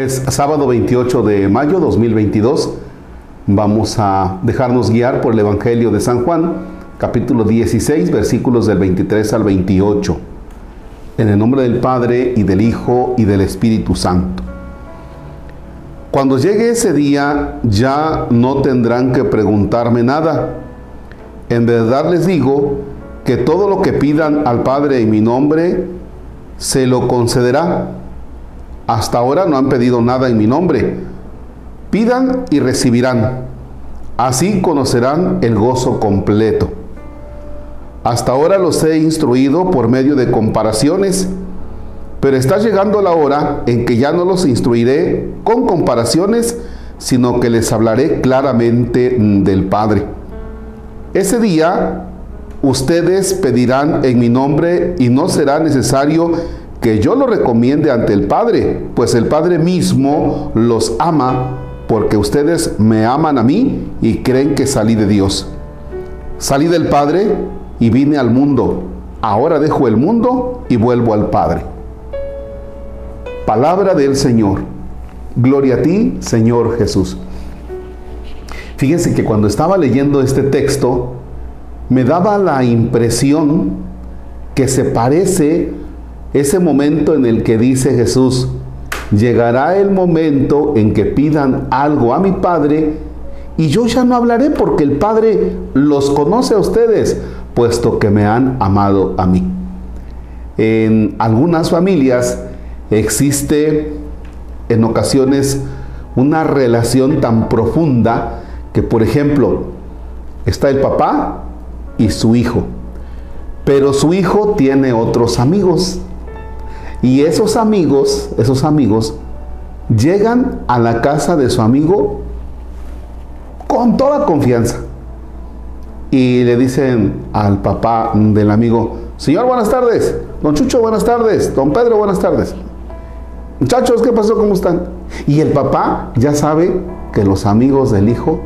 Es sábado 28 de mayo 2022. Vamos a dejarnos guiar por el Evangelio de San Juan, capítulo 16, versículos del 23 al 28. En el nombre del Padre y del Hijo y del Espíritu Santo. Cuando llegue ese día ya no tendrán que preguntarme nada. En verdad les digo que todo lo que pidan al Padre en mi nombre, se lo concederá. Hasta ahora no han pedido nada en mi nombre. Pidan y recibirán. Así conocerán el gozo completo. Hasta ahora los he instruido por medio de comparaciones, pero está llegando la hora en que ya no los instruiré con comparaciones, sino que les hablaré claramente del Padre. Ese día ustedes pedirán en mi nombre y no será necesario que yo lo recomiende ante el Padre, pues el Padre mismo los ama porque ustedes me aman a mí y creen que salí de Dios. Salí del Padre y vine al mundo. Ahora dejo el mundo y vuelvo al Padre. Palabra del Señor. Gloria a ti, Señor Jesús. Fíjense que cuando estaba leyendo este texto, me daba la impresión que se parece ese momento en el que dice Jesús, llegará el momento en que pidan algo a mi Padre y yo ya no hablaré porque el Padre los conoce a ustedes, puesto que me han amado a mí. En algunas familias existe en ocasiones una relación tan profunda que, por ejemplo, está el papá y su hijo, pero su hijo tiene otros amigos y esos amigos, esos amigos, llegan a la casa de su amigo con toda confianza. Y le dicen al papá del amigo, Señor, buenas tardes. Don Chucho, buenas tardes. Don Pedro, buenas tardes. Muchachos, ¿qué pasó? ¿Cómo están? Y el papá ya sabe que los amigos del hijo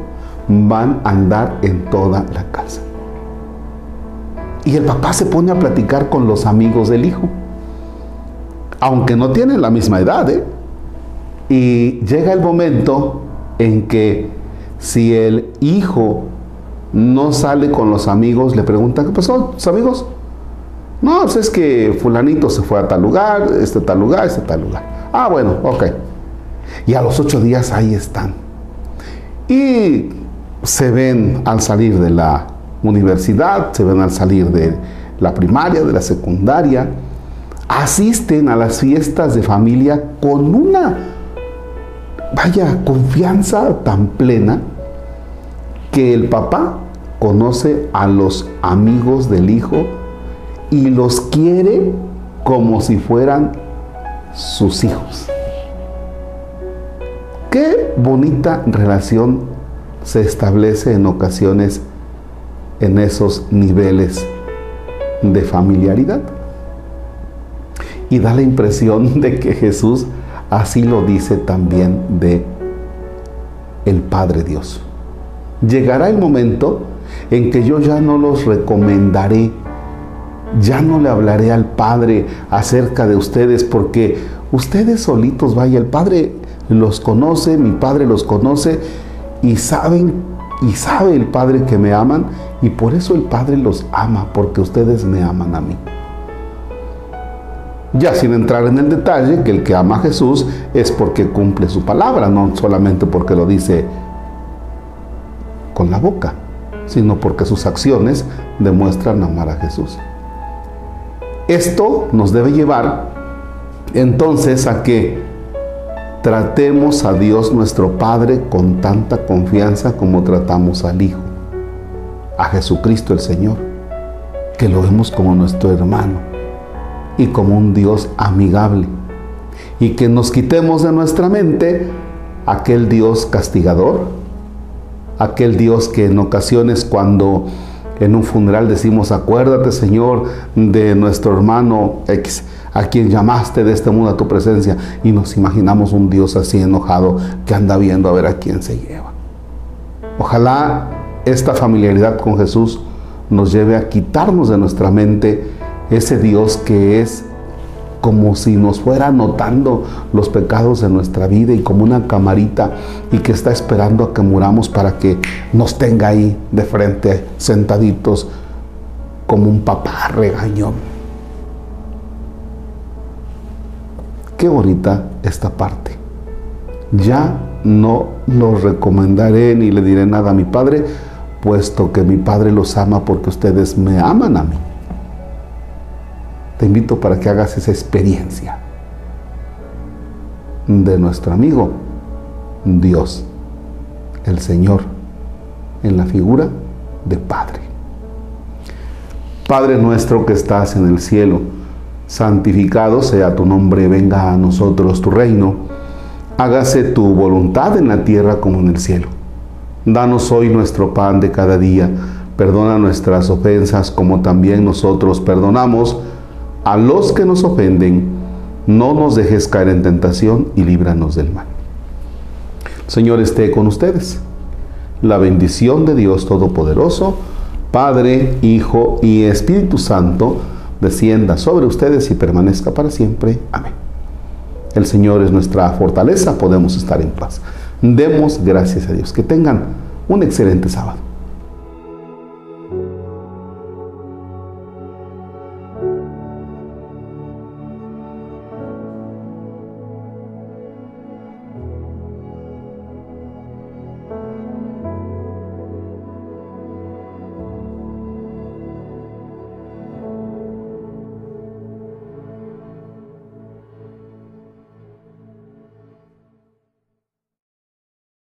van a andar en toda la casa. Y el papá se pone a platicar con los amigos del hijo aunque no tienen la misma edad. ¿eh? Y llega el momento en que si el hijo no sale con los amigos, le preguntan, ¿qué pasó, tus amigos? No, pues es que fulanito se fue a tal lugar, este tal lugar, este tal lugar. Ah, bueno, ok. Y a los ocho días ahí están. Y se ven al salir de la universidad, se ven al salir de la primaria, de la secundaria, asisten a las fiestas de familia con una, vaya, confianza tan plena que el papá conoce a los amigos del hijo y los quiere como si fueran sus hijos. Qué bonita relación se establece en ocasiones en esos niveles de familiaridad y da la impresión de que Jesús así lo dice también de el Padre Dios. Llegará el momento en que yo ya no los recomendaré, ya no le hablaré al Padre acerca de ustedes porque ustedes solitos, vaya, el Padre los conoce, mi Padre los conoce y saben y sabe el Padre que me aman y por eso el Padre los ama porque ustedes me aman a mí. Ya sin entrar en el detalle que el que ama a Jesús es porque cumple su palabra, no solamente porque lo dice con la boca, sino porque sus acciones demuestran amar a Jesús. Esto nos debe llevar entonces a que tratemos a Dios nuestro Padre con tanta confianza como tratamos al Hijo, a Jesucristo el Señor, que lo vemos como nuestro hermano y como un Dios amigable. Y que nos quitemos de nuestra mente aquel Dios castigador, aquel Dios que en ocasiones cuando en un funeral decimos, acuérdate Señor de nuestro hermano X, a quien llamaste de este mundo a tu presencia, y nos imaginamos un Dios así enojado que anda viendo a ver a quién se lleva. Ojalá esta familiaridad con Jesús nos lleve a quitarnos de nuestra mente ese Dios que es como si nos fuera notando los pecados de nuestra vida y como una camarita y que está esperando a que muramos para que nos tenga ahí de frente, sentaditos, como un papá regañón. Qué bonita esta parte. Ya no los recomendaré ni le diré nada a mi padre, puesto que mi padre los ama porque ustedes me aman a mí. Te invito para que hagas esa experiencia de nuestro amigo Dios, el Señor, en la figura de Padre. Padre nuestro que estás en el cielo, santificado sea tu nombre, venga a nosotros tu reino, hágase tu voluntad en la tierra como en el cielo. Danos hoy nuestro pan de cada día, perdona nuestras ofensas como también nosotros perdonamos a los que nos ofenden, no nos dejes caer en tentación y líbranos del mal. Señor esté con ustedes. La bendición de Dios Todopoderoso, Padre, Hijo y Espíritu Santo, descienda sobre ustedes y permanezca para siempre. Amén. El Señor es nuestra fortaleza, podemos estar en paz. Demos gracias a Dios. Que tengan un excelente sábado.